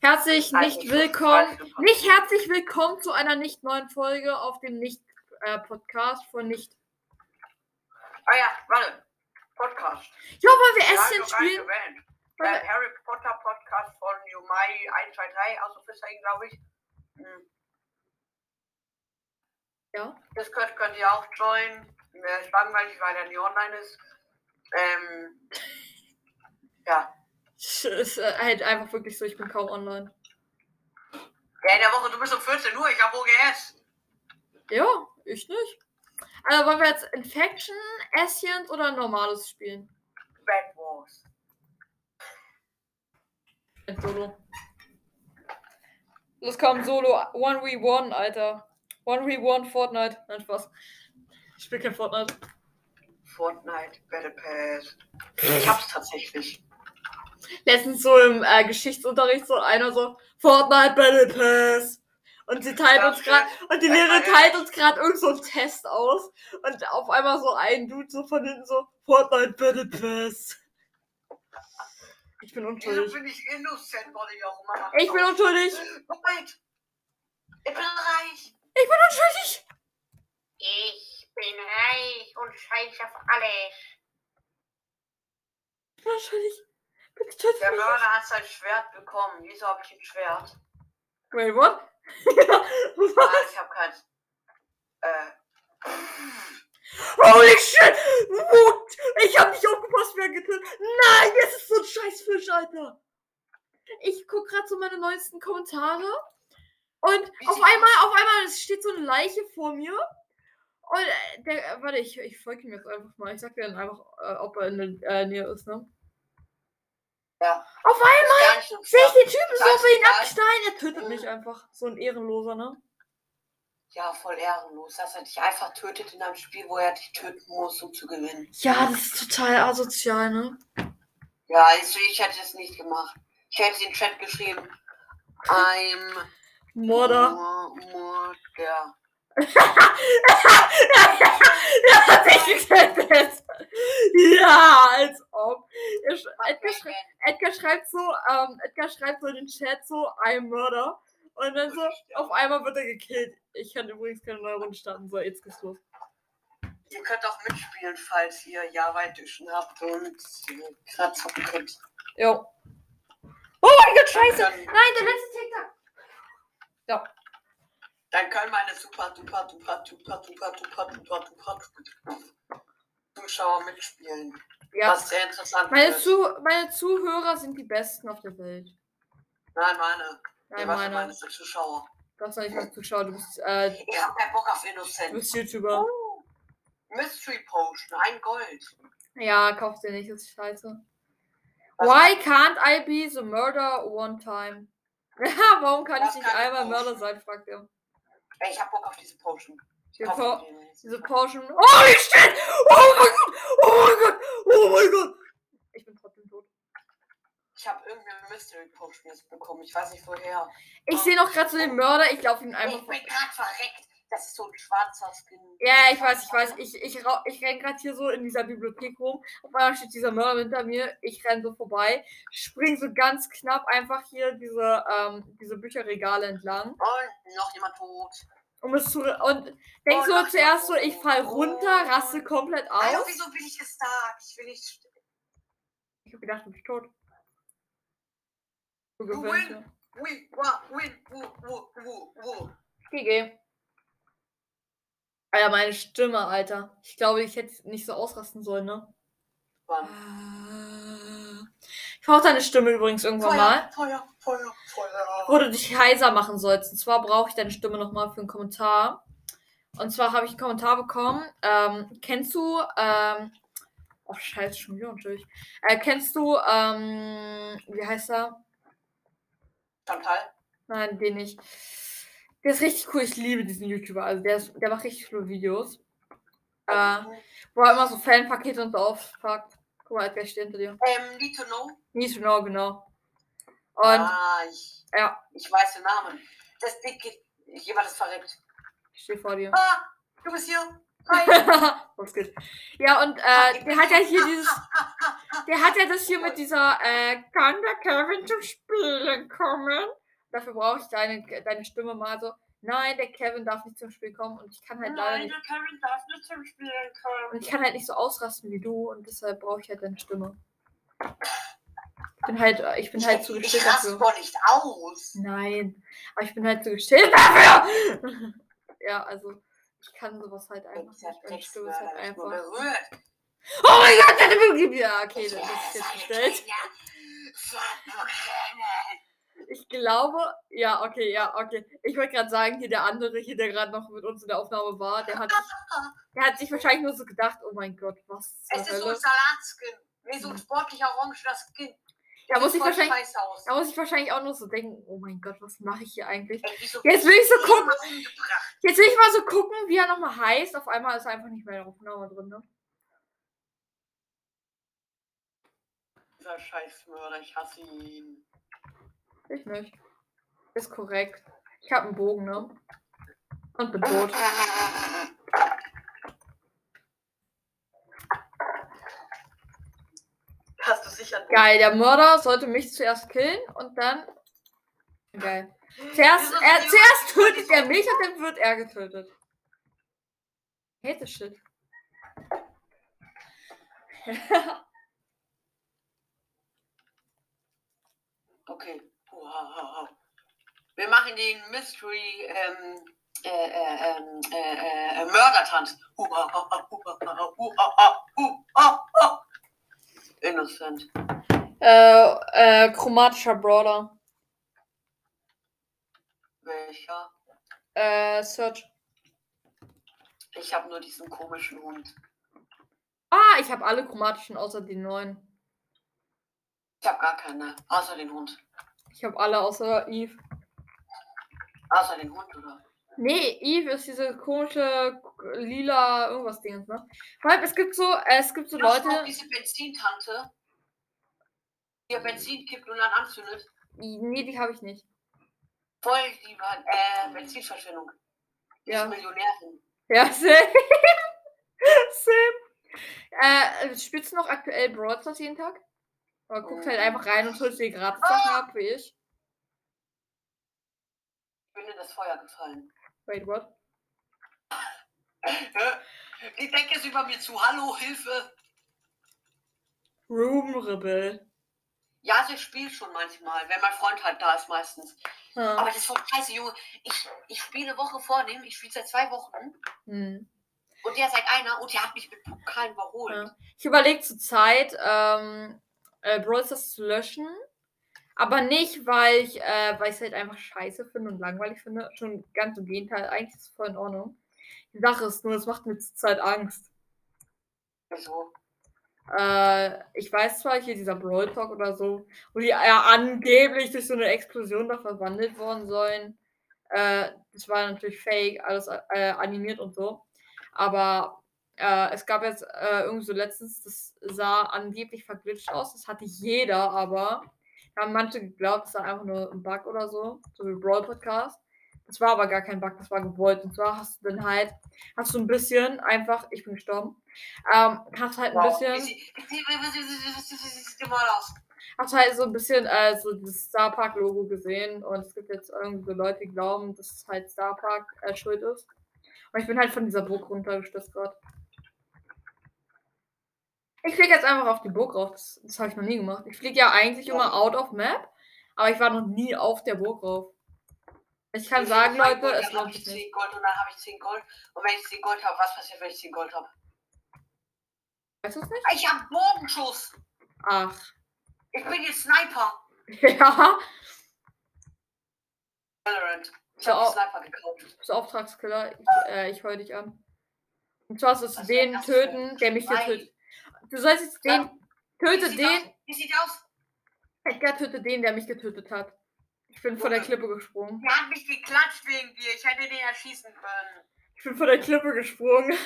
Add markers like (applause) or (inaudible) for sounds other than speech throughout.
Herzlich Also, nicht ich willkommen, nicht, herzlich willkommen zu einer nicht neuen Folge auf dem Nicht-Podcast von Nicht. Ah ja, warte. Podcast. Ja, wollen wir nicht spielen? Der Harry Potter Podcast von Jumai 123 aus Officering, glaube ich. Hm. Ja. Das könnt, ihr auch joinen. Mir ist langweilig, weil er nie online ist. Ähm, (laughs) ja. Es ist äh, halt einfach wirklich so, ich bin kaum online. Ja, in der Woche, du bist um 14 Uhr, ich habe OGS. Ja, ich nicht. Also wollen wir jetzt Infection, Ästchen oder normales spielen? Bad Wars. Solo. Los komm, Solo 1v1, Alter. 1v1 Fortnite. Nein, Spaß. Ich spiel kein Fortnite. Fortnite, Battle Pass. Ich hab's tatsächlich. Letztens so im äh, Geschichtsunterricht so einer so Fortnite Battle Pass. Und sie teilt uns gerade und die Lehrerin teilt uns gerade irgend so einen Test aus und auf einmal so ein Dude so von hinten so Fortnite Battle Pass. Ich bin Wieso unschuldig. bin ich innocent, wollte ich auch immer Ich bin unschuldig. Moment. Ich bin reich. Ich bin unschuldig. Ich bin reich und scheiß auf alles. Ich bin unschuldig. Bitte tötet Der. Mörder hat sein Schwert bekommen. Wieso habe ich ein Schwert? Wait, what? (laughs) Ah, ich habe keins. Äh. Holy shit! Wut! Ich hab nicht aufgepasst, wer getötet. Nein, jetzt ist so ein Scheißfisch, Alter. Ich guck gerade so meine neuesten Kommentare. Und auf einmal, auf einmal es steht so eine Leiche vor mir. Und äh, der, äh, warte, ich, ich folge ihm jetzt einfach mal. Ich sag dir dann einfach, äh, ob er in der äh, Nähe ist, ne? Ja. Auf einmal sehe ich den Typen so für ihn absteigen. Er tötet mich einfach. So ein Ehrenloser, ne? Ja, voll ehrenlos, dass er dich einfach tötet in einem Spiel, wo er dich töten muss, um zu gewinnen. Ja, das ist total asozial, ne? Ja, also ich hätte es nicht gemacht. Ich hätte in den Chat geschrieben. I'm Mörder. Mo- Mörder. ja, hat sich getötet. Ja, als ob. Edgar, schrei Edgar schreibt so, ähm, Edgar schreibt so in den Chat so, I'm Murder. Und dann so, auf einmal wird er gekillt. Ich kann übrigens keine neue Runde starten. So, jetzt geht's los. Ihr könnt auch mitspielen, falls ihr Java Edition habt und gerade zocken könnt. Jo. Oh mein Gott, scheiße. Nein, der letzte TikTok. Ja. dann können meine super duper duper duper duper duper duper duper Zuschauer mitspielen. Ja. Was sehr interessant Meine. Zu meine Zuhörer sind die besten auf der Welt. Nein, meine. Nein, Ja, meine. meine sind Zuschauer. Du hast noch nicht mal Zuschauer, du bist, äh, Ich hab keinen Bock auf du Innocent. bist YouTuber. Mystery Potion, ein Gold. Ja, kauf dir nicht, das ist scheiße. Was- Why can't I be the murder one time? Ja, (laughs) warum kann ich nicht einmal? Mörder sein, fragt er. Ey, ich hab Bock auf diese Potion. Die Po-. Diese Potion. Oh, ich steht! Oh mein Gott! Oh mein Gott! Oh mein Gott! Ich bin trotzdem tot. Ich hab irgendeine Mystery Potion jetzt bekommen. Ich weiß nicht woher. Ich sehe noch gerade so den Mörder, ich laufe ihn einfach. Ich bin gerade verreckt. Das ist so ein schwarzer Skin. Ja, ich weiß, ich weiß. Ich, ich, ich renn gerade hier so in dieser Bibliothek rum. Auf einmal steht dieser Mörder hinter mir. Ich renn so vorbei. Spring so ganz knapp einfach hier diese, ähm, diese Bücherregale entlang. Und noch jemand tot. Um es zu, und denk Oh, so zuerst so, oh, ich fall runter, raste komplett aus. wieso bin ich gestarkt? Ich will nicht. Ich hab gedacht, du bist tot. Du You gewöhnst win. Win, wa, win, wo, wo, wo, wo. GG. Alter, meine Stimme, Alter. Ich glaube, ich hätte nicht so ausrasten sollen, ne? Wann? Ich brauche deine Stimme übrigens irgendwann mal. Feuer, Feuer, Feuer. Wo du dich heiser machen sollst. Und zwar brauche ich deine Stimme nochmal für einen Kommentar. Und zwar habe ich einen Kommentar bekommen. Ähm, kennst du, ähm, oh scheiße, schon wieder natürlich. Äh, kennst du, ähm, wie heißt er? Chantal? Nein, den nicht. Der ist richtig cool. Ich liebe diesen YouTuber. Also der, ist, der macht richtig coole Videos. Äh, wo er immer so Fanpakete und so aufpackt. Guck mal, Edgar steht hinter dir. Ähm, need to know. Need to know, genau. Und ah, ich, ja, ich weiß den Namen. Das Ding geht. Jemand ist verreckt. ich stehe vor dir. Ah! du bist hier. Was (laughs) geht? Ja, und äh, der hat ja hier dieses. Der hat ja das hier mit dieser, äh, kann der Kevin zum Spielen kommen? Dafür brauche ich deine, deine Stimme mal so. Nein, der Kevin darf nicht zum Spiel kommen und ich kann halt leider Nein, nicht. der Kevin darf nicht zum Spielen Und kommen. ich kann halt nicht so ausrasten wie du und deshalb brauche ich halt deine Stimme. Ich bin halt, ich bin halt zu ich raste dafür. doch nicht aus. Nein, aber ich bin halt zu geschickt dafür. (laughs) ja, also ich kann sowas halt einfach Ich nicht. Meine Stimme ist halt einfach. berührt. Oh mein Gott, deine Wirklich. Ja, okay, das ist jetzt gestellt. Ich glaube, ja, okay, ja, okay. Ich wollte gerade sagen, hier der andere, hier, der gerade noch mit uns in der Aufnahme war, der hat, sich, (laughs) der hat sich wahrscheinlich nur so gedacht, oh mein Gott, was Es ist so ein. Salatskin. Nee, so ein sportlicher orangener Skin. Da muss ich wahrscheinlich, da muss ich wahrscheinlich auch nur so denken, oh mein Gott, was mache ich hier eigentlich? Ey, wieso Jetzt will ich so gucken, jetzt will ich mal so gucken, wie er nochmal heißt. Auf einmal ist er einfach nicht mehr in der Aufnahme drin, ne? Dieser Scheißmörder, ich hasse ihn. Ich nicht. Ist korrekt. Ich habe einen Bogen, ne? Und bin tot. Hast du sicher Geil, der Mörder sollte mich zuerst killen und dann. Geil. Zuerst, er, zuerst tötet er mich und dann wird er getötet. Hate shit. (laughs) Okay. Wow. Wir machen den Mystery ähm, äh, äh, ähm, äh, äh, Mördertanz. Innocent. äh, äh, chromatischer Brawler. Welcher? Äh, Search. Ich habe nur diesen komischen Hund. Ah, ich habe alle chromatischen außer den neuen. Ich habe gar keine. Außer den Hund. Ich habe alle außer Eve. Außer den Hund, oder? Nee, Eve ist diese komische lila irgendwas Dingens, ne? Vor allem, es gibt so, äh, es gibt so auch Leute. diese Benzintante, die Benzin kippt und dann anzündet. Nee, die habe ich nicht. Voll die äh, Benzinverschwendung. Die Ja. ist Millionärin. Ja, (laughs) same. same. Äh, spielst du noch aktuell Brawl Stars jeden Tag? Oder guckst halt einfach rein und holst dir gratis Sachen ab, wie ich? Ich bin in das Feuer gefallen. Wait, what? (laughs) Die Decke ist über mir zu. Hallo, Hilfe. Room Rebel. Ja, also ich spiele schon manchmal, wenn mein Freund halt da ist meistens. Aber Ah. das ist voll scheiße, Junge. Ich, ich spiele eine Woche vor dem, ich spiele seit zwei Wochen Hm. und der seit einer und der hat mich mit Pokalen überholt. Ja. Ich überlege zur Zeit, ähm, äh, Brawl Stars zu löschen. Aber nicht, weil ich äh, es halt einfach scheiße finde und langweilig finde. Schon ganz im Gegenteil. Eigentlich ist es voll in Ordnung. Die Sache ist nur, es macht mir zur Zeit Angst. Wieso? Äh, ich weiß zwar hier dieser Brawl Talk oder so, wo die ja angeblich durch so eine Explosion da verwandelt worden sollen. Äh, das war natürlich fake, alles äh, animiert und so. Aber äh, es gab jetzt äh, irgendwie so letztens, das sah angeblich verglitscht aus. Das hatte jeder, aber da haben manche geglaubt, es sei einfach nur ein Bug oder so, so wie Brawl Podcast. Das war aber gar kein Bug, das war gewollt. Und zwar hast du dann halt, hast du ein bisschen einfach, ich bin gestorben, ähm, hast halt ein Wow. Bisschen, hast halt so ein bisschen äh, so das Star Park Logo gesehen und es gibt jetzt irgendwie so Leute, die glauben, dass es halt Star Park äh, schuld ist. Und ich bin halt von dieser Burg runtergestürzt gerade. Ich fliege jetzt einfach auf die Burg rauf. Das, das habe ich noch nie gemacht. Ich fliege ja eigentlich Ja. immer out of map, aber ich war noch nie auf der Burg rauf. Ich kann Wie sagen, viel Gold, Leute, es hab lohnt ich sich nicht. 10 Gold und dann habe ich 10 Gold. Und wenn ich 10 Gold habe, was passiert, wenn ich 10 Gold habe? Weißt du es nicht? Ich habe Bogenschuss. Ach. Ich bin jetzt Sniper. (laughs) Ja. Valorant. Ich habe auch- Sniper gekauft. Bist Auftragskiller. Ich, äh, ich heul dich an. Und zwar den wär das für töten, der mich Schwein? getötet Du sollst jetzt den. Wie Töte sieht den. Aus? Wie sieht aus? Edgar töte den, der mich getötet hat. Ich bin von der Klippe gesprungen. Der hat mich geklatscht wegen dir. Ich hätte den erschießen können. Ich bin von der Klippe gesprungen. ja.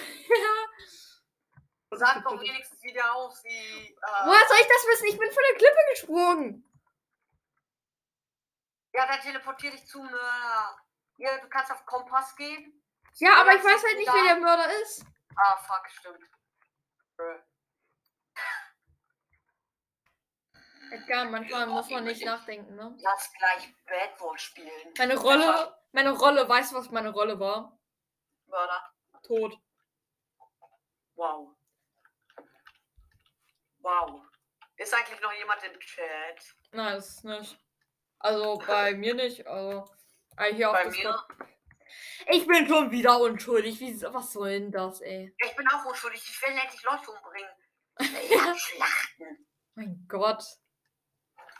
(laughs) Sag doch wenigstens, wie der aussieht. Äh, Woher soll ich das wissen? Ich bin von der Klippe gesprungen. Ja, dann teleportier dich zum Mörder. Ja, du kannst auf Kompass gehen. Ja, aber ich weiß halt nicht, da. wer der Mörder ist. Ah, fuck, stimmt. Äh, Edgar, manchmal muss man nicht nachdenken, ne? Lass gleich Bad spielen. Meine Rolle, meine Rolle, weißt du, was meine Rolle war? Mörder. Tot. Wow. Wow. Ist eigentlich noch jemand im Chat? Nein, das ist nicht. Also bei (laughs) mir nicht. Also äh, hier auf Bei Discord. Ich bin schon wieder unschuldig. Wie, was soll denn das, ey? Ich bin auch unschuldig. Ich will endlich Leute umbringen. (laughs) Ich hab Schlachten. Mein Gott.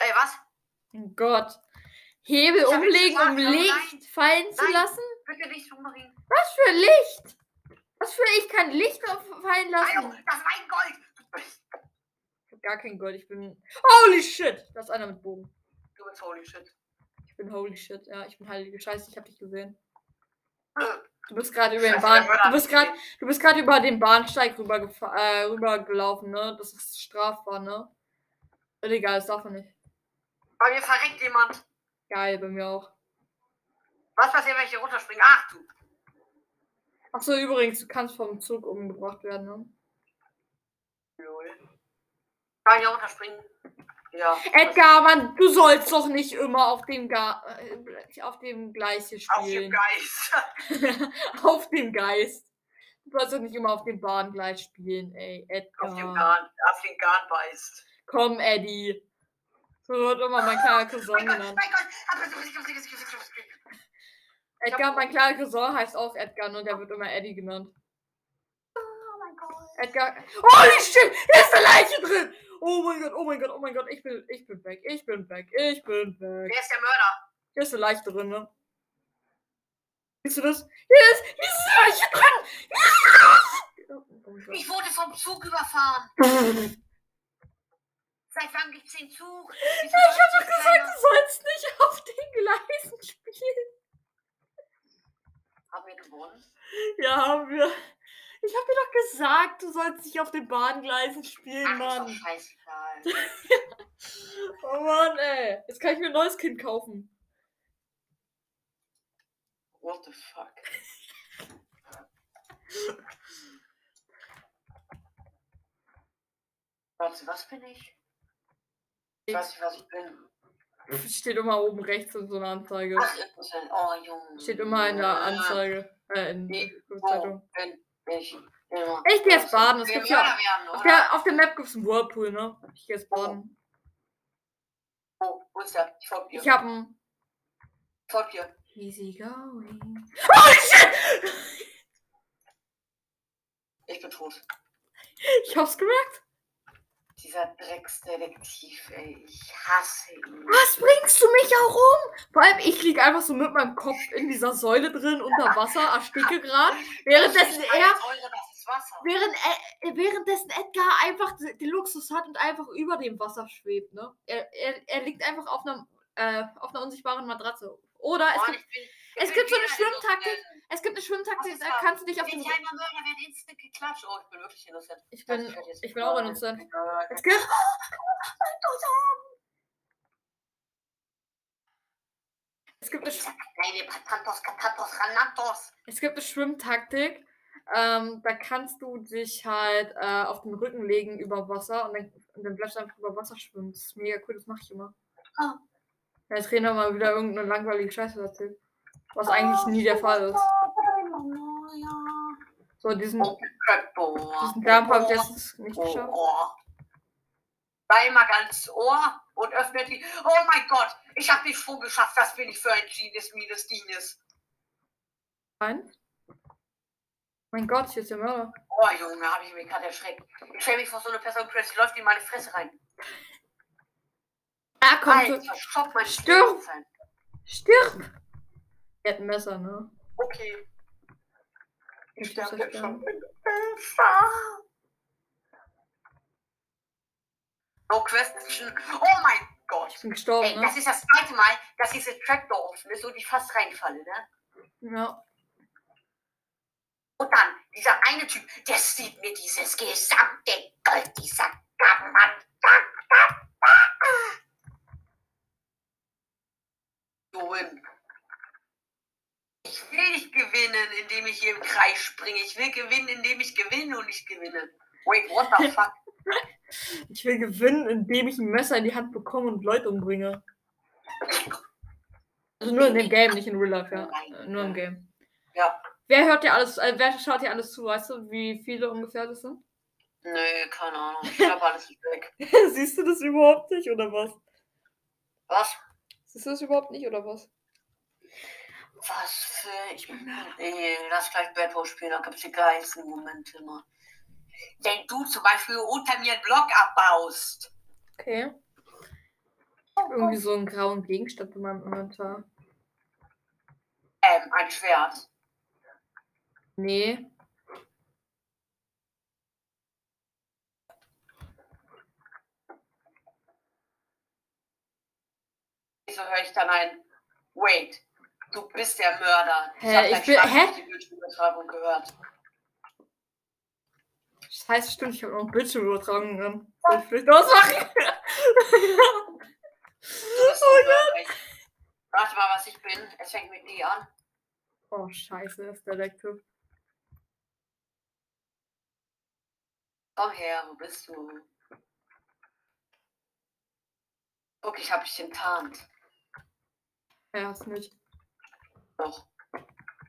Ey, was? Mein Gott. Hebel Ich umlegen, gesagt, um aber Licht nein. fallen zu Nein. lassen? Bitte nicht umbringen. Was für Licht? Was für ich kann Licht fallen lassen? das ist mein Gold. Ich hab gar kein Gold. Ich bin. Holy shit! Da ist einer mit Bogen. Du bist holy shit. Ich bin holy shit. Ja, ich bin heilige Scheiße. Ich hab dich gesehen. Äh, Du bist gerade über den Bahn. Du bist gerade. Du bist gerade über den Bahnsteig rüber äh, rübergelaufen, ne? Das ist strafbar, ne? Ist Egal, das darf man nicht. Bei mir verreckt jemand. Geil, bei mir auch. Was passiert, wenn ich hier runterspringe? Ach du. Achso, übrigens, du kannst vom Zug umgebracht werden, ne? Lol. Kann ich hier runterspringen? Ja. Edgar, Mann, du sollst doch nicht immer auf dem Ga äh, auf dem Gleis hier Auf dem spielen. Geist. (laughs) auf dem Geist. Du sollst doch nicht immer auf dem Bahngleis spielen, ey. Auf dem Edgar. Garn. Auf den Garn beißt. Komm, Eddie. So wird immer mein kleiner Cousin Mein Gott, genannt. Edgar, mein kleiner Cousin heißt auch Edgar und der wird immer Eddie genannt. Oh mein Gott. Edgar. Holy shit! Hier ist eine Leiche drin! Oh mein Gott, oh mein Gott, oh mein Gott, ich bin, ich bin weg, ich bin weg, ich bin weg. Wer ist der Mörder? Hier ist eine Leiche drin, ne? Siehst du das? Hier ist, hier ist eine Leiche drin! Oh. Ich wurde vom Zug überfahren. (laughs) Seit wann gibt's den Zug? Ich hab doch gesagt, du sollst nicht (laughs) auf den Gleisen spielen. Haben wir gewonnen? Ja, haben wir. Ich hab dir doch gesagt, du sollst nicht auf den Bahngleisen spielen, Ach, ist Mann. doch scheißegal. (laughs) Oh Mann, ey. Jetzt kann ich mir ein neues Kind kaufen. What the fuck? (laughs) Warte, was bin ich? Ich weiß nicht, was ich bin. Steht immer oben rechts in so einer Anzeige. Ach, interessant. Oh, Junge. Steht immer in der Anzeige. Äh, in Nee, der Zeitung. bin ich? Immer. Ich geh jetzt baden, es Wir gibt ja- werden, Auf der, auf der Map gibt's einen Whirlpool, ne? Ich geh jetzt baden. Oh, wo ist der? Ich folge dir. Ich hab einen. Ich folge dir. Easy going. Holy shit! Ich bin tot. Ich hab's gemerkt. Dieser Drecksdetektiv, ey. Ich hasse ihn. Was bringst du mich auch um? Vor allem, ich lieg einfach so mit meinem Kopf in dieser Säule drin unter Wasser, ersticke gerade. Währenddessen er, Wasser. während, äh, währenddessen Edgar einfach den Luxus hat und einfach über dem Wasser schwebt, ne? Er, er, er liegt einfach auf einer, äh, auf einer unsichtbaren Matratze. Oder es Mann, gibt, bin- es gibt so eine Schwimmtaktik. Es gibt eine Schwimmtaktik, da kannst du dich auf Bin den. ich einmal Mörder, werde instant geklatscht. Oh, ich bin wirklich innocent. Ich bin, jetzt ich bin auch innocent. Es gibt, es gibt. Es gibt eine Schwimmtaktik. Ähm, da kannst du dich halt äh, auf den Rücken legen über Wasser und dann, und dann bleibst du einfach über Wasser schwimmen. Das ist mega cool, das mache ich immer. Ah. Der Trainer mal wieder irgendeine langweilige Scheiße erzählt. Was eigentlich nie der Fall ist. So, diesen, diesen Jump habe ich jetzt nicht geschafft. Oh. Einmal ganz Ohr und öffnet die. Oh mein Gott, ich habe die Sprung geschafft. Was bin ich für ein Genius minus Dienes? Nein. Mein Gott, hier ist der Mörder. Oh Junge, habe ich mich gerade erschreckt. Ich stelle mich vor so eine Person, plötzlich läuft in meine Fresse rein. Ah, komm, Alter, stopp mein Stirb. Stirb! Er hat ein Messer, ne? Okay. Ich sterbe jetzt schon. No question. Oh mein Gott. Ich bin gestorben, Ey, ne? das ist das zweite Mal, dass diese Trapdoor offen ist und ich fast reinfalle, ne? Ja. Und dann, dieser eine Typ, der sieht mir dieses gesamte Gold, dieser Gammand. Joen. Ich will nicht gewinnen. indem ich hier im Kreis springe. Ich will gewinnen, indem ich gewinne und nicht gewinne. Wait, what the (laughs) fuck? Ich will gewinnen, indem ich ein Messer in die Hand bekomme und Leute umbringe. Also nur in dem Game, nicht in Real Life, ja. Äh, Nur im Game. Ja. Wer hört dir alles, äh, wer schaut dir alles zu, weißt du, wie viele ungefähr das sind? Nö, keine Ahnung. Ich hab alles weg. (laughs) Siehst du das überhaupt nicht, oder was? Was? Siehst du das überhaupt nicht, oder was? Was für. Ich. Nee, lass gleich Bad spielen, da gibt's die geilsten Momente immer. Wenn du zum Beispiel unter mir einen Block abbaust. Okay. Ich hab irgendwie so einen grauen Gegenstand in meinem Inventar. Ähm, ein Schwert. Nee. Wieso höre ich dann ein. Wait, du bist der Mörder. Hä, ich dein bin- hä? durch die Bildschirmübertragung gehört. Das heißt, stimmt, ich habe noch Bildschirmübertragung drin. Soll ich vielleicht ausmachen? So Mörder. Warte mal, was ich bin. Es fängt mit D an. oh, scheiße, das ist der Lektor. Komm her, wo bist du? Guck, ich hab dich enttarnt. Ja, ist nicht. Doch.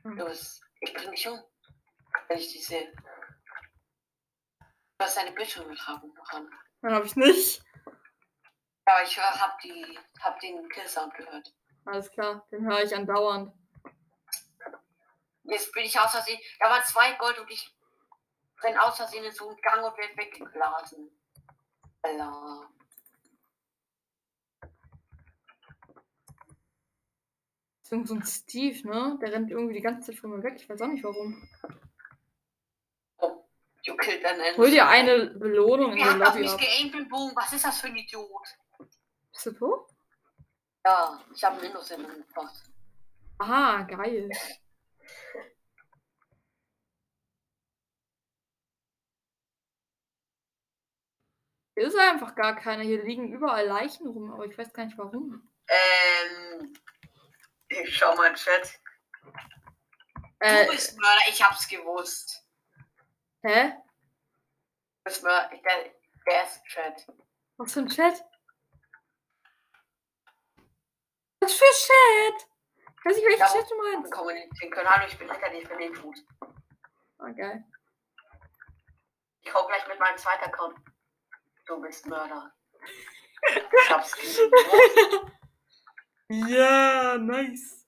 Hm. Los, ich bring dich um, wenn ich dich sehe. Du hast deine Bildschirmübertragung noch an. Dann habe ich nicht. Aber ich hör, hab, die, hab den Killsound gehört. Alles klar, den höre ich andauernd. Jetzt bin ich aus Versehen. Da waren zwei Gold und ich renn aus Versehen in so einen Gang und werd weggeblasen. Alter. Das ist irgend so ein Steve, ne? Der rennt irgendwie die ganze Zeit von mir weg. Ich weiß auch nicht warum. You killed an enemy. Hol dir eine Belohnung in Wir der haben auf Lobby mich geaimt dem Bogen. Was ist das für ein Idiot? Bist du tot? Ja, ich habe Windows in dem Post. Aha, geil. Hier ist einfach gar keiner. Hier liegen überall Leichen rum, aber ich weiß gar nicht warum. Ähm. Ich schau mal, Chat. Äh, du bist Mörder, ich hab's gewusst. hä? Du bist Mörder, der, der ist Chat. Was für ein Chat? Was für Chat? Ich weiß nicht, welchen Ja. Chat du meinst. kommunizieren können. Hallo, ich bin Ritter, ich bin den Tut. Ah, geil. Ich hau gleich mit meinem zweiten Account. Du bist Mörder. (laughs) Ich hab's gewusst. Ja, nice.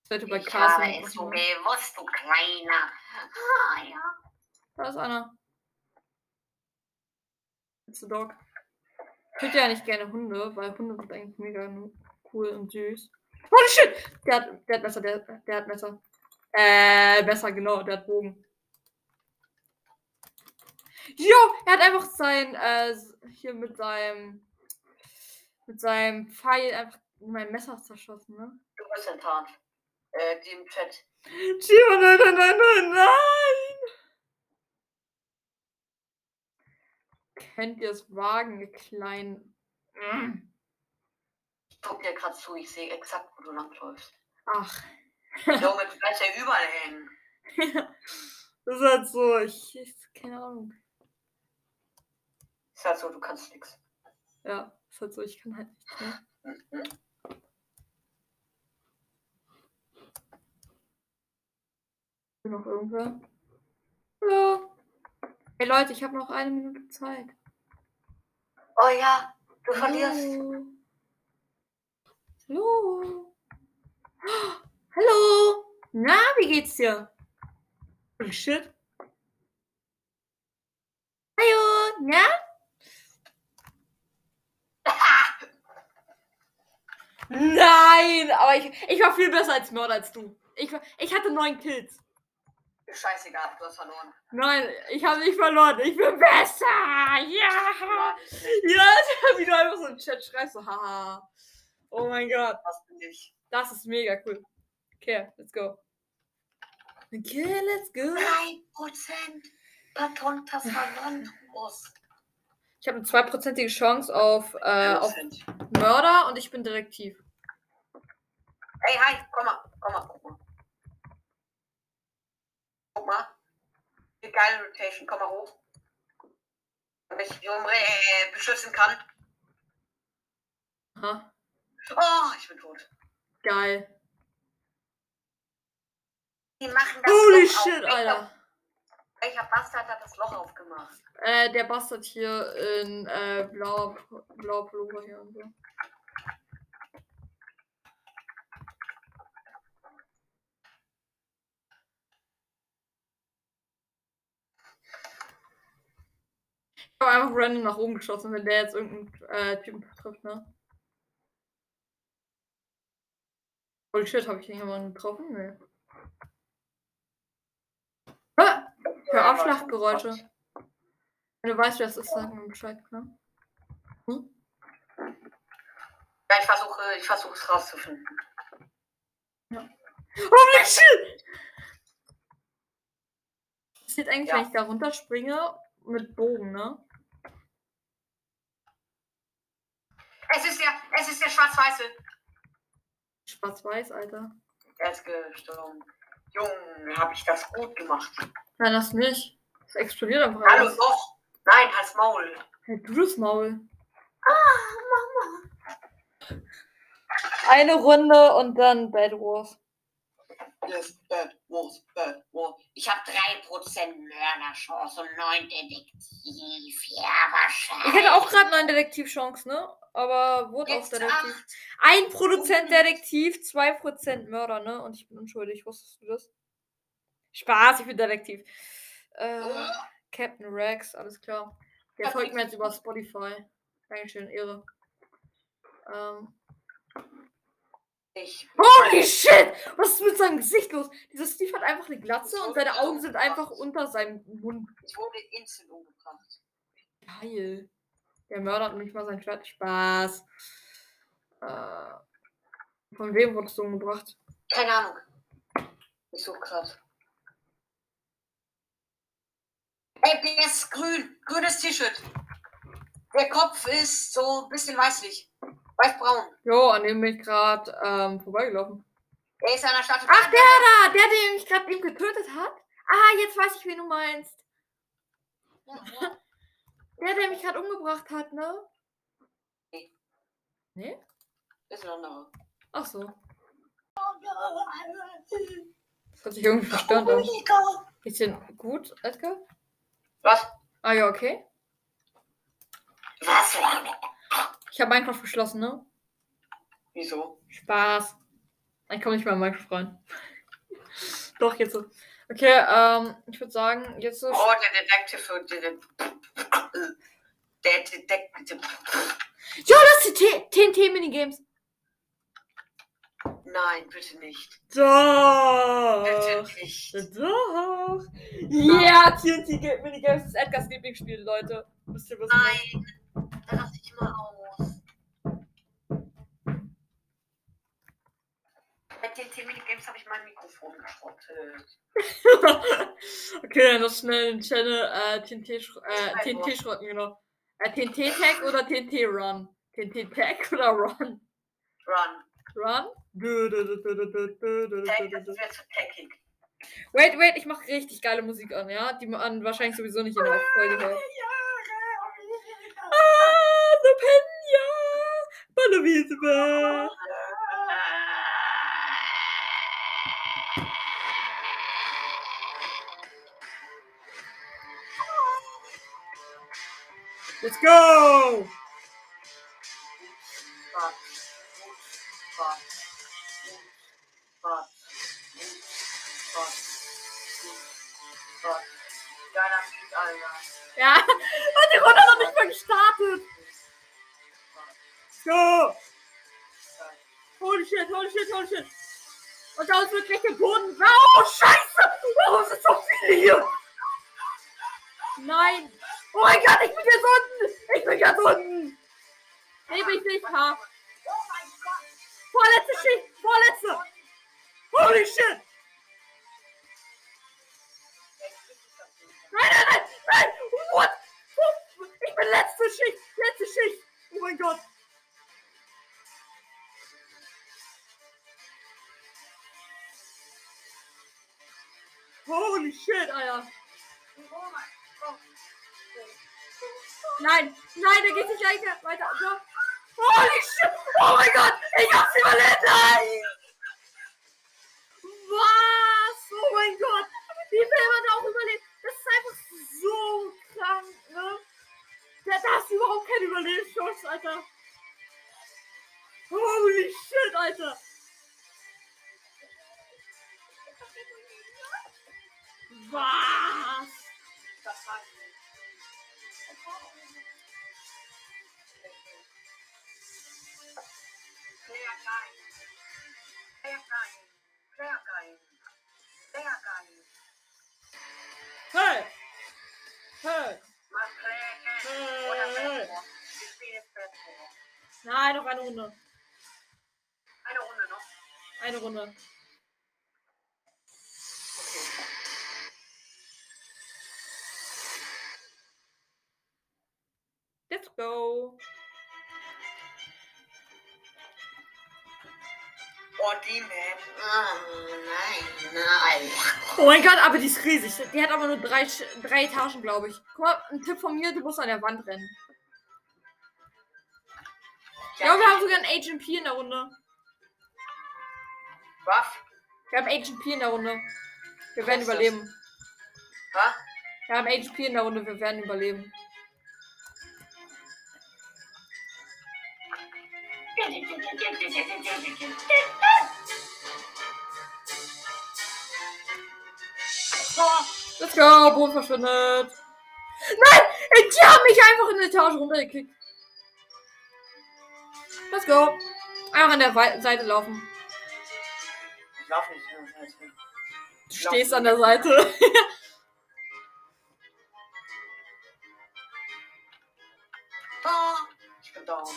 Das wird über Ich habe es so gewusst, du Kleiner. Ah, ja. Da ist einer. It's a dog. Ich hätte ja nicht gerne Hunde, weil Hunde sind eigentlich mega cool und süß. Holy shit! Der hat, der hat Messer, der, der hat Messer. Äh, besser, genau, der hat Bogen. Jo, er hat einfach sein, äh, hier mit seinem, mit seinem Pfeil einfach mein Messer zerschossen, ne? Du bist enttarnt. Äh, die im Chat. Chiva, nein, nein, nein, nein, nein! Könnt ihr es wagen, ihr kleinen. Mm. Ich guck dir gerade zu, ich sehe exakt, wo du langläufst. Ach, du bleibst ja überall hängen. das (laughs) ist halt so, ich, ich keine Ahnung. Ist halt so, du kannst nix. Ja, ist halt so, ich kann halt nicht. Bin noch irgendwer? Hallo? Hey Leute, ich habe noch eine Minute Zeit. Oh ja, du verlierst. Hallo? Hallo? Hallo? Na, wie geht's dir? Oh shit. Hallo? Na? Nein, aber ich, ich war viel besser als Mörder als du. Ich, ich hatte neun Kills. Scheißegal, du hast verloren. Nein, ich habe nicht verloren. Ich bin besser. Ja. Ja, wie du einfach so im Chat schreibst, so haha. Oh mein Gott, Was bin ich? das ist mega cool. Okay, let's go. Okay, let's go. 3% Patontas Verwandlung. Ich habe eine zweiprozentige Chance auf, äh, auf Mörder und ich bin Detektiv. Hey, hi, komm mal, komm mal, guck mal. mal. Die geile Rotation. Komm mal hoch. Damit ich Jumre äh, beschützen kann. Aha. Oh, ich bin tot. Geil. Die machen das Holy shit. Alter. Welcher Bastard hat das Loch aufgemacht? Äh, der Bastard hier in äh, blauer, blauer Pullover hier und so. Ich habe einfach random nach oben geschossen, wenn der jetzt irgendeinen äh, Typen trifft, ne? Holy shit, habe ich den jemanden getroffen? Nee. Ah, für Abschlaggeräusche. Wenn du weißt, wer es ist, sag mir Bescheid, klar. Hm? Ja, ich versuche, ich versuche es rauszufinden. Holy shit! Das sieht eigentlich, Ja. wenn ich da runterspringe, mit Bogen, ne? Es ist der, es ist der Schwarz-Weiße. Schwarz-Weiß, Alter. Er ist gestorben. Junge, habe ich das gut gemacht. Nein, das nicht. Das explodiert einfach. Hallo, alles. doch. Nein, halt's Maul. Halt du das Maul. Ah, Mama. Eine Runde und dann Bad Wars. Yes, bad was, bad was. Ich habe 3% Mörderchance und 9 Detektiv. Ja, wahrscheinlich. Ich hätte auch gerade neun Detektivchance, ne? Aber wurde auch Detektiv. acht. Ein Prozent Detektiv, zwei Prozent Mörder, ne? Und ich bin unschuldig. Wusstest du das? Spaß, ich bin Detektiv. Äh, Captain Rex, alles klar. Der folgt mir jetzt über Spotify. Dankeschön, Ehre. Ähm. Ich. Holy shit! Was ist mit seinem Gesicht los? Dieser Steve hat einfach eine Glatze und seine Augen sind einfach unter seinem Mund. Ich wurde instant umgebracht. Geil. Der Mörder hat nicht mal sein Schwert. Spaß. Äh, von wem wurdest du umgebracht? Keine Ahnung. Ich suche gerade. Ey, der ist grün. Grünes T-Shirt. Der Kopf ist so ein bisschen weißlich. Weiß-braun. Jo, an dem bin ich gerade ähm, vorbeigelaufen. Er ist an der Stadt. Ach, der da! Der, der mich gerade eben getötet hat? Ah, jetzt weiß ich, wen du meinst. (laughs) Der, der mich gerade umgebracht hat, ne? Nee. Nee? Ist ein anderer. Ach so. (laughs) Das hat sich irgendwie verstört an. Geht's dir gut, Edgar? Was? Ah ja, okay. Was für eine? Ich habe Minecraft geschlossen, ne? Wieso? Spaß. Ich komme nicht mehr in Minecraft rein. (laughs) Doch, jetzt so. Okay, ähm, ich würde sagen, jetzt so. Oh, der Detective und der. (laughs) Der Detective. (laughs) Jo, das ist die TNT-Minigames. Nein, bitte nicht. Doch. Bitte nicht. Doch. Ja, TNT-Minigames ist Edgars Lieblingsspiel, Leute. Müsst ihr wissen. Nein, da lasse ich mal aus. Bei den Minigames habe ich mein Mikrofon geschrottet. (laughs) okay, dann noch schnell den Channel äh, TNT, äh, TNT schrotten, genau. Äh, TNT Tag oder TNT Run? TNT Tag (laughs) oder Run? Run. Run? Tag, ist jetzt zu tackig. Wait, wait, ich mache richtig geile Musik an, ja? Die man wahrscheinlich sowieso nicht in der Folge hört. Ah, the Penya! Balavisba! Typ, Alter. Ja, (laughs) hat die Runde noch nicht mal gestartet. Let's go! Holy shit, holy shit, holy shit. Und da ist wirklich der Boden. Oh, scheiße! Holy shit, Alter. Was? Das war. Hey! Hey! Bedwars. Nein, noch eine Runde. Eine Runde. Let's go. Oh, die Map. Oh, nein, nein. Oh mein Gott, aber die ist riesig. Die hat aber nur drei, drei Etagen, glaube ich. Guck mal, ein Tipp von mir, du musst an der Wand rennen. Ja, wir haben sogar einen Agent P in der Runde. Was? Wir haben Agent P in der Runde. Wir werden ist das? überleben. Was? Wir haben Agent P in der Runde, wir werden überleben. Let's go, Boden verschwindet. Nein, die haben mich einfach in die Etage runtergekickt. Let's go. Einfach an der Seite laufen. Lauf nicht. Du stehst an der Seite. Oh, (laughs) ich bin down.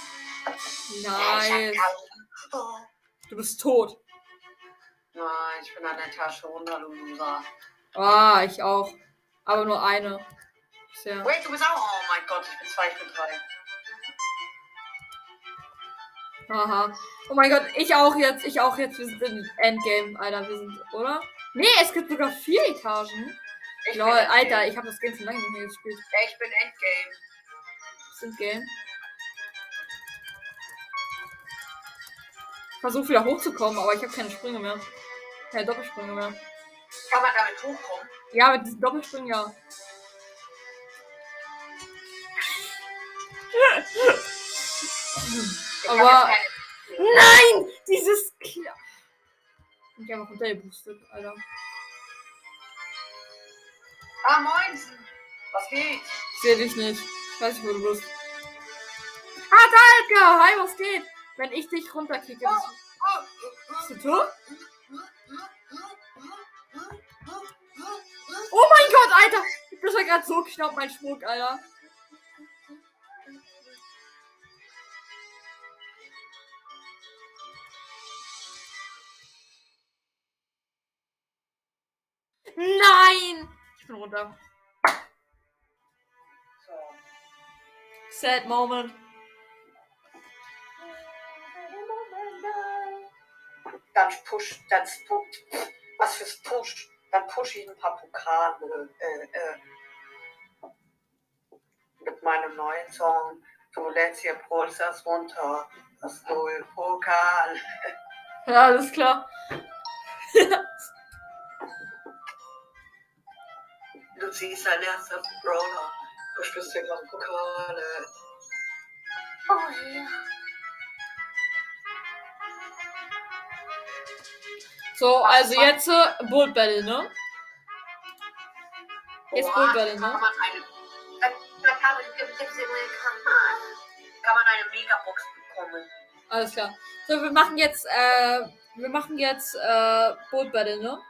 Nice. Oh. Du bist tot. Nein, ich bin an der Tasche runter, du Loser. Ah, ich auch. Aber nur eine. Bisher. Wait, du bist auch. Oh mein Gott, ich bin zwei, ich bin drei. Aha. Oh mein Gott, ich auch jetzt. Ich auch jetzt. Wir sind im Endgame, Alter. Wir sind, oder? Nee, es gibt sogar vier Etagen. Ich Lol. Alter, ich habe das Game schon lange nicht mehr gespielt. Ja, ich bin Endgame. Das sind Game. Ich versuche wieder hochzukommen, aber ich habe keine Sprünge mehr. Keine Doppelsprünge mehr. Kann man damit hochkommen? Ja, mit diesen Doppelsprüngen ja. Aber- Nein! Dieses Kla Ich habe runtergeboostet, Alter. Ah, moinsen. Was geht? Ich sehe dich nicht. Ich weiß nicht, wo du bist. Ah, Dalka! Hi, was geht? Wenn ich dich runterkicke. Bist du tot? Oh mein Gott, Alter! Das war gerade so knapp, mein Schmuck, Alter. Ich bin runter. So. Sad moment. Dann push, dann spuckt. Was fürs Push? Dann push ich ein paar Pokale. Äh, äh, mit meinem neuen Song. Du lädst hier Stars runter. Das neue Pokal. Ja, alles klar. Du ziehst dein erster Brawler. Du spielst hier gerade Pokale. Oh ja. So, also jetzt äh, Bull Battle, ne? Jetzt Bull Battle, kann ne? man eine, da, da kann, man, kann man eine Megabox bekommen. Alles klar. So, wir machen jetzt, äh, wir machen jetzt, äh, Bull Battle, ne?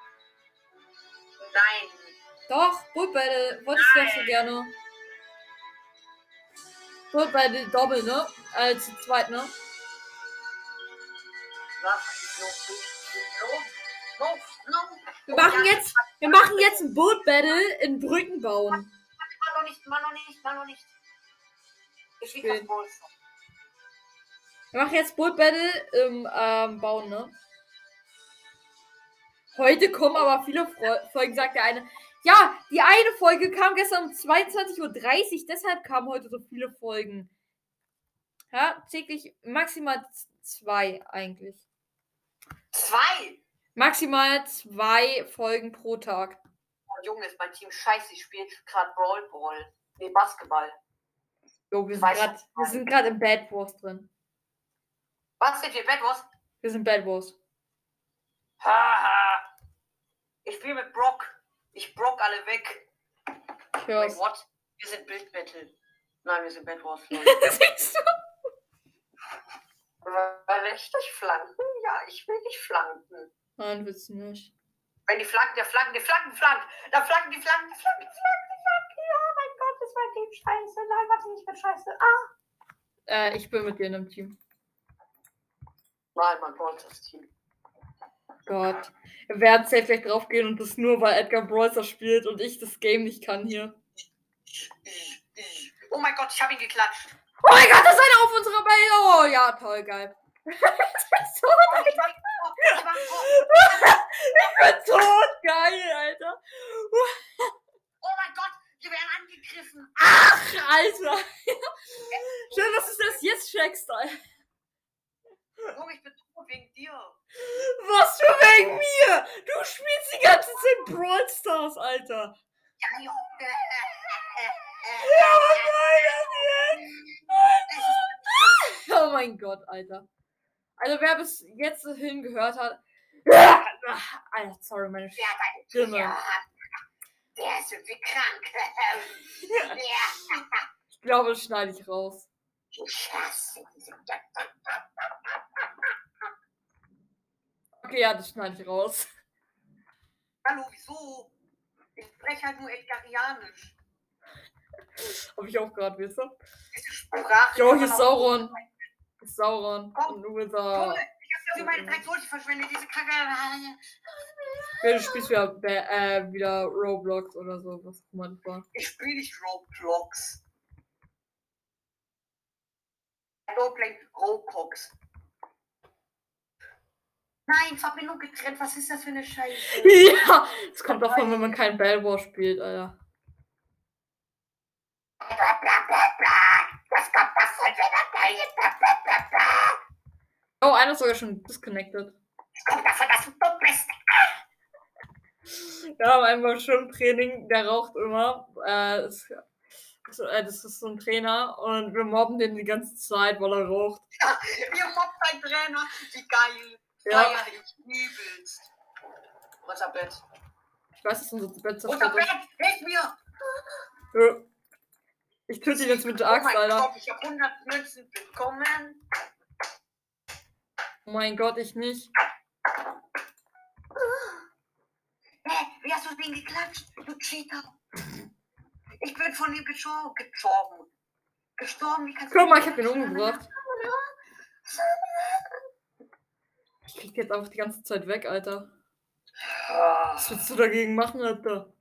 Nein. Doch, Bull Battle. Wolltest du so gerne. Bull Battle Doppel, ne? Äh, zu zweit, ne? Wir machen jetzt, wir machen jetzt ein Bull Battle in Brücken bauen. Mal noch nicht, mal noch nicht, mal noch nicht. Ich will das Bolster. Wir machen jetzt Bull Battle im, ähm, Bauen, ne? Heute kommen aber viele Folgen, sagt der eine. Ja, die eine Folge kam gestern um 22.30 Uhr, deshalb kamen heute so viele Folgen. Ja, täglich maximal zwei eigentlich. Zwei! Maximal zwei Folgen pro Tag. Oh, Junge, ist mein Team scheiße. Ich spiele gerade Brawl Ball. Nee, Basketball. Jo, wir sind gerade im Bad Wars drin. Was sind wir? Bad Wars? Wir sind Bad Wars. Haha. Ich spiele mit Brock. Ich Brock alle weg. Ich Wait, hör's. what? Wir sind Bild Battle. Nein, wir sind Bad Wars. (laughs) Siehst du? Weil ich dich flanken? Ja, ich will dich flanken. Nein, willst du nicht. Wenn die Flanken, der Flanken, die Flanken, flankt. Dann flanken die Flanken, die Flanken, die Flanken, die Flanken. Ja, mein Gott, ist mein Team scheiße. Nein, warte, ich bin scheiße. Ah. Äh, ich bin mit dir in einem Team. Nein, mein Gott, das Team. Gott. Wir werden safe gleich draufgehen und das nur, weil Edgar Brawler spielt und ich das Game nicht kann hier. Oh mein Gott, ich habe ihn geklatscht. Oh mein Gott, das ist einer auf unserer Welt. Oh ja, toll, geil. Oh, ich war, oh, ich war, oh, ich bin tot, geil, Alter. oh mein Gott, wir werden angegriffen. Ach, Alter. Schön, dass du das jetzt checkst, Alter. Junge, ich bin tot wegen dir. Was für wegen mir? Du spielst die ganze Zeit Brawl Stars, Alter. Ja, Junge. Ja, nein, Oh mein Gott, Alter. Also wer bis jetzt hingehört hat. Alter, sorry, meine Stimme. Ja. Der ist irgendwie krank. Ich glaube, das schneide ich raus. Ich hasse diese Okay, ja, das schneide ich raus. Hallo, wieso? Ich spreche halt nur Edgarianisch. Hab ich auch gerade, wisst ihr? Diese Sprache. Jo, hier ist Sauron. Ist Sauron. Komm. Und du bist da. Junge, ich hab dafür meine Dreck Ulti verschwendet, diese Kacke. Ja, du spielst wieder, äh, wieder Roblox oder so, was auch immer das war. Ich spiele nicht Roblox. I don't play Roblox. Nein, Verbindung getrennt. Was ist das für eine Scheiße? (laughs) Ja, es kommt davon, wenn man kein Bell War spielt, Alter. Das kommt davon, bla, bla. Oh, einer ist sogar schon disconnected. Das kommt davon, dass du dumm bist. Wir haben einmal Schwimmtraining, der raucht immer. Äh, das, das, äh, das ist so ein Trainer und wir mobben den die ganze Zeit, weil er raucht. (laughs) Wir mobbt ein Trainer. Wie geil. Ja. Feier ich übelst. Unser Bett. Ich weiß, dass unser Bett Unser zerstört Bett, ist. hilf mir. Ja. Ich töte ihn jetzt mit der Oh Axt, mein Alter. Gott, ich habe 100 Münzen bekommen. Oh mein Gott, ich nicht. Hä, wie hast du den geklatscht? Du Cheater. Ich bin von ihm gestorben. Gestorben. Gestorben. Wie kannst du Guck mal, ich hab den klatschen? umgebracht. Ich krieg jetzt einfach die ganze Zeit weg, Alter. Ah, Was willst du dagegen machen, Alter?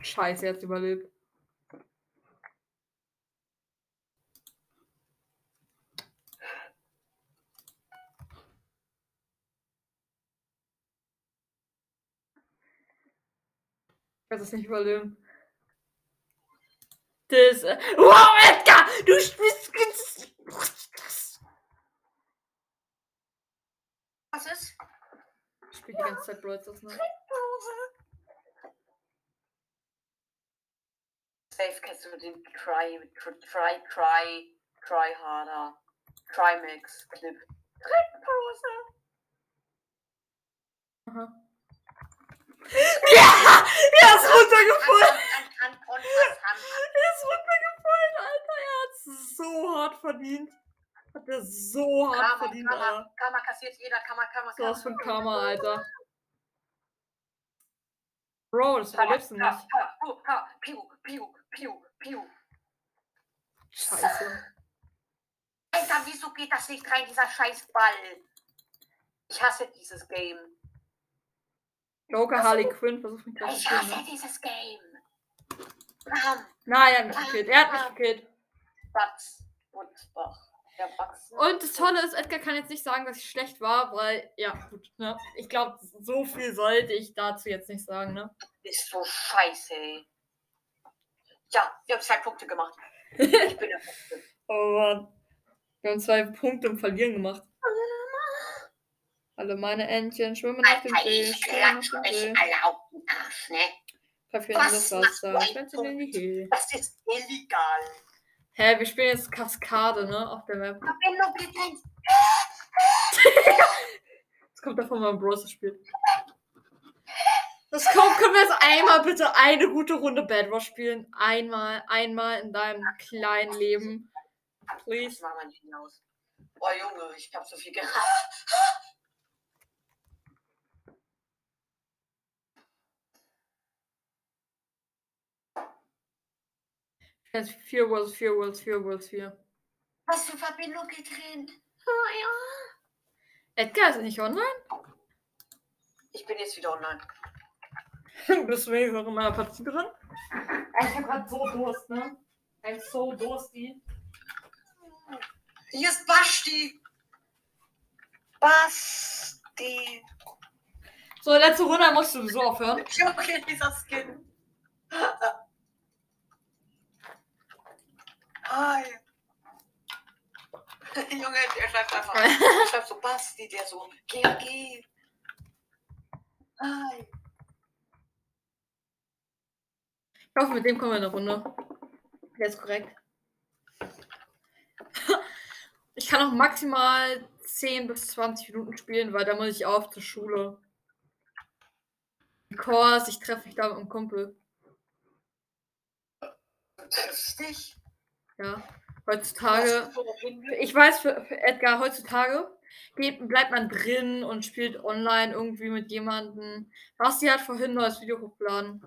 Scheiße, er hat überlebt. Ich werde das nicht überleben. Das. Äh, wow, Edgar! Du spielst. Was ist? Ich spiele die ganze Zeit Brawl Stars, ne? Safe kennst du den Try, Try, Try, Try Harder, Trimax Clip. Trickpose. Aha. Ja! Er ist runtergefallen! An, an, an, und was haben Er ist runtergefallen, Alter! Er hat so hart verdient. Hat er so hart Karma, verdient, Karma, Alter. Karma kassiert jeder, Karma, Karma, So was Karma. von Karma, Alter. Bro, das überlebst du nicht. Piu, piu, piu, piu. Scheiße. Alter, wieso geht das nicht rein, dieser scheiß Ball? Ich hasse dieses Game. Joker Harley Quinn versucht mich gerade zu Ich hasse ne? dieses Game. Nein, er hat mich gekillt. Er hat mich gekillt. Batz, Butzbach. Und das Tolle ist, Edgar kann jetzt nicht sagen, dass ich schlecht war, weil, ja, gut, ne? Ich glaube, so viel sollte ich dazu jetzt nicht sagen, ne? Ist so scheiße, ey. Ja, wir haben zwei Punkte gemacht. Ich bin der Beste. (laughs) Oh Mann. Wir haben zwei Punkte im Verlieren gemacht. Alle meine Entchen schwimmen auf dem Alter, See, ich schwimmen auf klatsch dem euch alle auf den Arsch, ne? Verführen das Was Wasser, schwänzen in die Höhe. Das ist illegal. Hä, wir spielen jetzt Kaskade, ne? Auf der Map. Das kommt davon, wenn man Bros spielt. Das kommt, können wir jetzt einmal bitte eine gute Runde Bad Wars spielen? Einmal, einmal in deinem kleinen Leben. Das Please. machen wir nicht hinaus. Oh Junge, ich hab so viel gehabt. Jetzt 4 Worlds, 4 Worlds, 4 Worlds, 4. Was für Verbindung getrennt. Oh, ja. Edgar ist nicht online? Ich bin jetzt wieder online. (laughs) Bist du wenigstens noch in meiner Partie drin? Ich hab grad so Durst, ne? I'm so dursty. Hier ist Basti. Basti. So, letzte Runde musst du sowieso aufhören. Junge, dieser Skin. Hi. (laughs) Junge, der schreibt einfach. (laughs) Der schreibt so Basti, der so GG. Hi. Ich hoffe, mit dem kommen wir in eine Runde. Der ist korrekt. Ich kann auch maximal 10 bis 20 Minuten spielen, weil da muss ich auf zur Schule. Kurs, ich treffe mich da mit einem Kumpel. Triffst dich? Ja. Heutzutage. Ich weiß, für, für Edgar, heutzutage geht, bleibt man drin und spielt online irgendwie mit jemandem. Basti hat vorhin ein neues Video hochgeladen.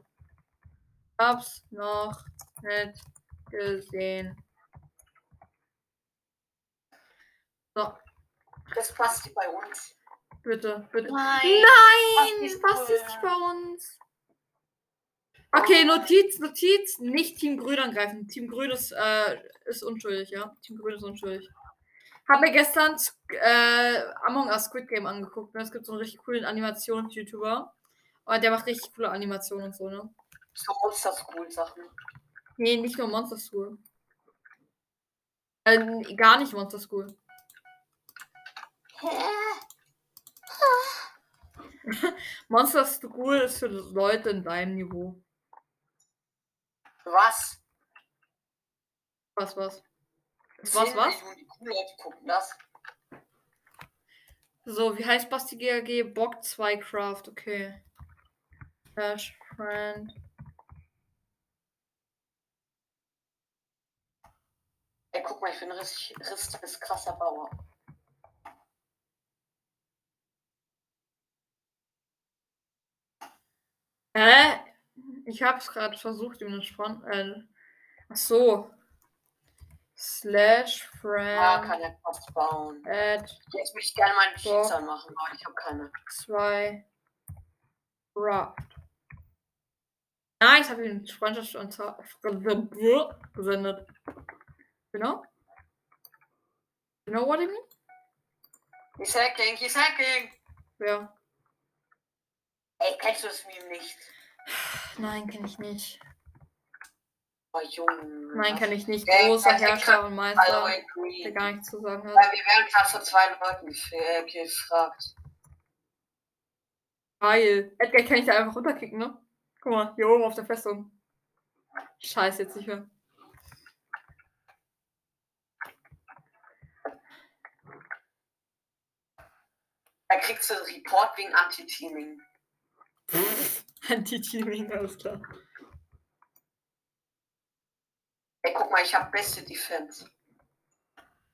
Hab's noch nicht gesehen. So, Das passt bei uns. bitte, bitte. Nein. Nein! Basti ist Basti ist nicht bei uns. Okay, Notiz, Notiz, nicht Team Grün angreifen. Team Grün ist, äh, ist unschuldig, ja. Team Grün ist unschuldig. Hab mir gestern äh, Among Us Squid Game angeguckt. Ne? Es gibt so einen richtig coolen Animations-YouTuber. Und der macht richtig coole Animationen und so, ne? So Monster School Sachen. Nee, nicht nur Monster School. Äh, gar nicht Monster School. (laughs) Monster School ist für Leute in deinem Niveau. Was? Was, was? Was, was? Coolen Leute gucken das. So, wie heißt Basti GAG? Bock 2 Craft, okay. Dash Friend. Ey, guck mal, ich bin ein richtig, richtig krasser Bauer. Hä? Ich hab's gerade versucht, ihm eine Spon äh, Ach so. Slash Ah, Friend kann er fast bauen. add Jetzt würde ich gerne meine Boah. Pizza machen, aber ich habe keine. 2 Craft. Nice, habe ich eine Freundschaftsanzahl gesendet. Genau? You know what I mean? He's hacking, he's hacking! Ja. Ey, kennst du das Meme nicht? Nein, kenne ich nicht. Oh, Junge. Nein, kann ich nicht. Ey, Großer Herrscher und Meister, der gar nichts zu sagen hat. Weil wir werden gerade von zwei Leuten äh, gefragt. Geil. Edgar kann ich da einfach runterkicken, ne? Guck mal, hier oben auf der Festung. Scheiße, jetzt nicht mehr. Da kriegst du einen Report wegen Anti-Teaming. Anti-Teaming, alles klar. Ey, guck mal, ich habe beste Defense.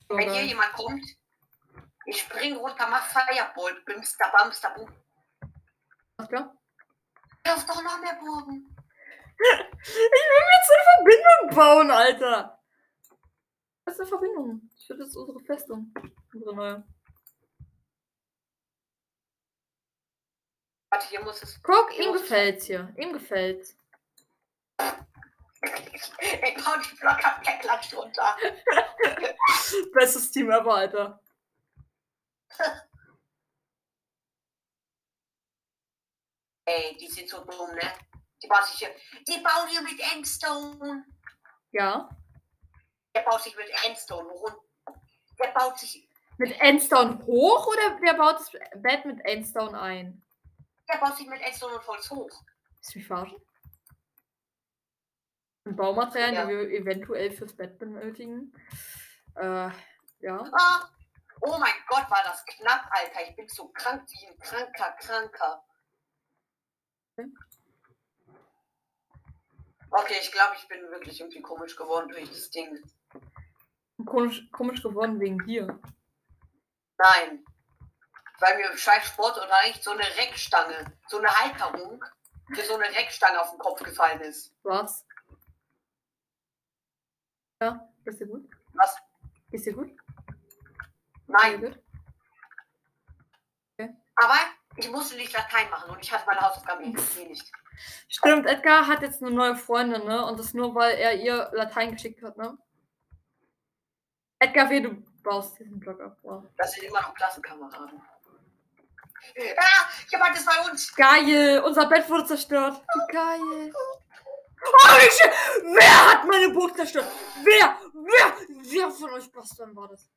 So, Wenn hier jemand kommt, ich spring runter, mach Fireball, bimster, bamster, bum. Alles klar? Du hast doch noch mehr Burgen. Ich will mir jetzt eine Verbindung bauen, Alter. Was ist eine Verbindung? Ich will, das ist unsere Festung. Unsere neue. Warte, hier muss es. Guck, hier ihm gefällt's hier. Ihm gefällt's. (laughs) Ich hau die Block ab, der klatscht runter. (laughs) Bestes Team ever, Alter. (laughs) Ey, die sind so dumm, ne? Die bauen sich hier. Die bauen hier mit Endstone. Ja. Der baut sich mit Endstone rund. Der baut sich. Mit Endstone hoch oder wer baut das Bett mit Endstone ein? Der baut sich mit Endstone und Holz hoch. Ist mich verarschen? Baumaterialien, Ja. die wir eventuell fürs Bett benötigen. Äh, ja. Ah, oh mein Gott, war das knapp, Alter. Ich bin so krank wie ein kranker, kranker. Okay. Okay, ich glaube, ich bin wirklich irgendwie komisch geworden durch das Ding. Komisch, komisch geworden wegen dir. Nein. Weil mir scheiß Sportunterricht so eine Reckstange, so eine Halterung für so eine Reckstange auf den Kopf gefallen ist. Was? Ja, geht's dir gut? Was? Geht's dir gut? Nein. Gut? Aber ich musste nicht Latein machen und ich hatte meine Hausaufgaben irgendwie nicht. (laughs) Stimmt, Edgar hat jetzt eine neue Freundin, ne? Und das nur, weil er ihr Latein geschickt hat, ne? Edgar, wie du baust diesen Blog ab. Wow. Das sind immer noch Klassenkameraden. Ah, jemand ist bei uns. Geil, unser Bett wurde zerstört. Geil. Oh, schön. Wer hat meine Burg zerstört? Wer? Wer? Wer von euch Bastern war das?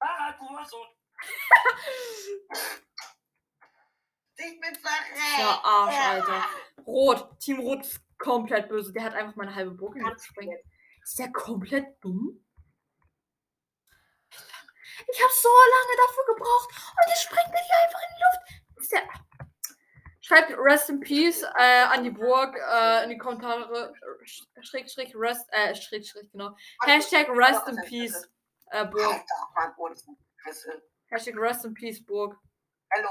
Ah, du warst so. Ich bin verreckt. Verarsch, Alter. Rot. Team Rot ist komplett böse. Der hat einfach meine halbe Burg gesprengt. Ist der komplett dumm? Ich habe so lange dafür gebraucht und der springt mir die einfach in die Luft. Ist der. Schreibt Rest in Peace äh, an die Burg äh, in die Kommentare. Schräg, schräg, Rest, äh, schräg, schräg, genau. Hashtag Rest in Peace äh, Burg. Alter, mein ist. Hashtag Rest in Peace Burg. Hello.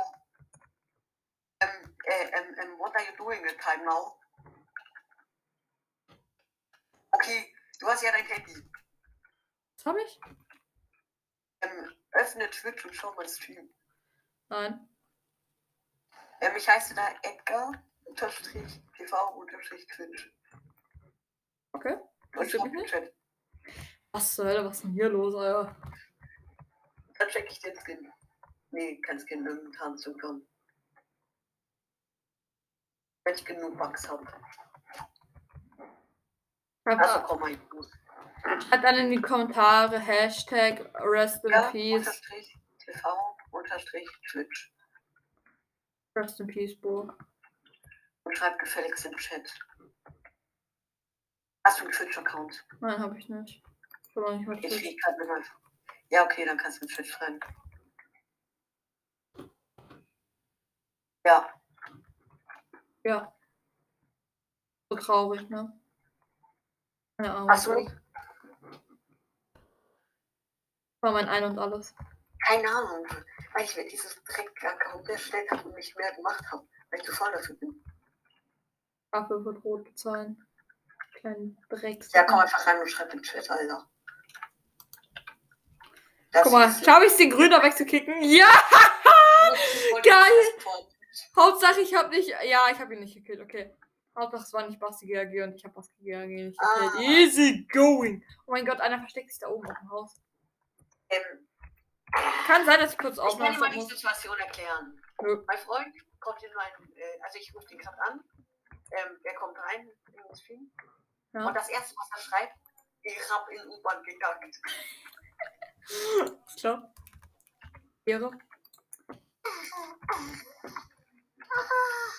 Um, uh, um, um, what are you doing at time now? Okay, du hast ja dein Handy. Was habe ich? Ähm, öffne Twitch und schau mal Stream. Nein. Ähm, ich heiße da Edgar unterstrich TV unterstrich Twitch. Okay. Und mich nicht? Chat. Was zur Hölle, was ist denn hier los, Alter? Dann check ich den Skin. Nee, kein Skin, irgendein Tarnsyndrom. Wenn ich genug Bugs habe. Also Schreibt komm mal gut. Schreibt dann in die Kommentare Hashtag Rest in Ja, Peace. unterstrich TV unterstrich Twitch. Rest in Peace Burg. Und schreib gefälligst im Chat. Hast du einen Twitch-Account? Nein, habe ich nicht. Ich auch nicht mal Ich Twitch. fliege gerade meinem. Ja, okay, dann kannst du mit Twitch schreiben. Ja, Ja. So traurig, ne? Ahnung. hast du War mein Ein und Alles. keine Ahnung, weil ich mir dieses Dreck-Account erstellt habe und nicht mehr gemacht habe, weil ich zu voll dafür bin. Dafür wird rot bezahlen. Kleinen Drecks. Ja, komm einfach rein und schreib im Chat, Alter. Das Guck mal, schaffe ich es, den Grüner wegzukicken? Ja! geil. Hauptsache, ich habe nicht. Ja, ich habe ihn nicht gekillt, okay. Hauptsache, es war nicht Basti GAG und ich habe Basti GAG nicht gekillt. Ah. Easy going. Oh mein Gott, einer versteckt sich da oben auf dem Haus. Ähm, Kann sein, dass ich kurz ich kann dir mal die. Situation erklären. Nö. Mein Freund kommt in mein, äh, also ich rufe den gerade an. Ähm, er kommt rein in den Stream. Ja. Und das erste, was er schreibt, ich hab in U-Bahn gegangen. Ist klar. Ehre.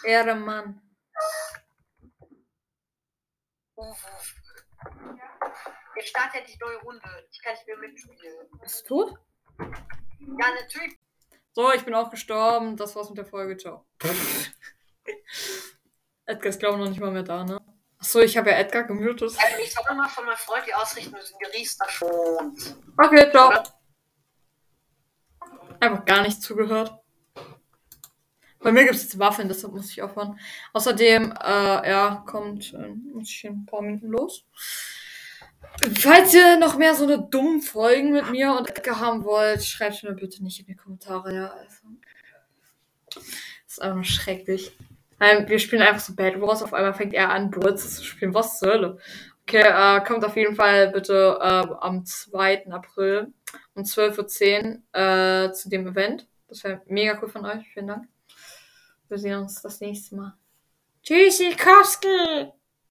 Ehre, Mann. Jetzt startet die neue Runde. Ich kann nicht mehr mitspielen. Bist du tot? Ja, natürlich. So, ich bin auch gestorben. Das war's mit der Folge. Ciao. (laughs) Edgar ist, glaube ich, noch nicht mal mehr da, ne? Achso, ich habe ja Edgar gemutet. Also ich soll mal von meinem Freund die Ausrichtung müssen geriester schont. Okay, ciao. Einfach gar nicht zugehört. Bei mir gibt es jetzt Waffeln, deshalb muss ich aufhören. Außerdem, äh, ja, kommt, äh, muss ich in ein paar Minuten los. Falls ihr noch mehr so eine dummen Folgen mit mir und Edgar haben wollt, schreibt mir bitte nicht in die Kommentare, ja. Also. Ist einfach schrecklich. Nein, wir spielen einfach so Bad Wars. Auf einmal fängt er an, Brawl zu spielen. Was zur Hölle? Okay, äh, kommt auf jeden Fall bitte äh, am 2. April um 12.10 Uhr äh, zu dem Event. Das wäre mega cool von euch. Vielen Dank. Wir sehen uns das nächste Mal. Tschüssi, Koski!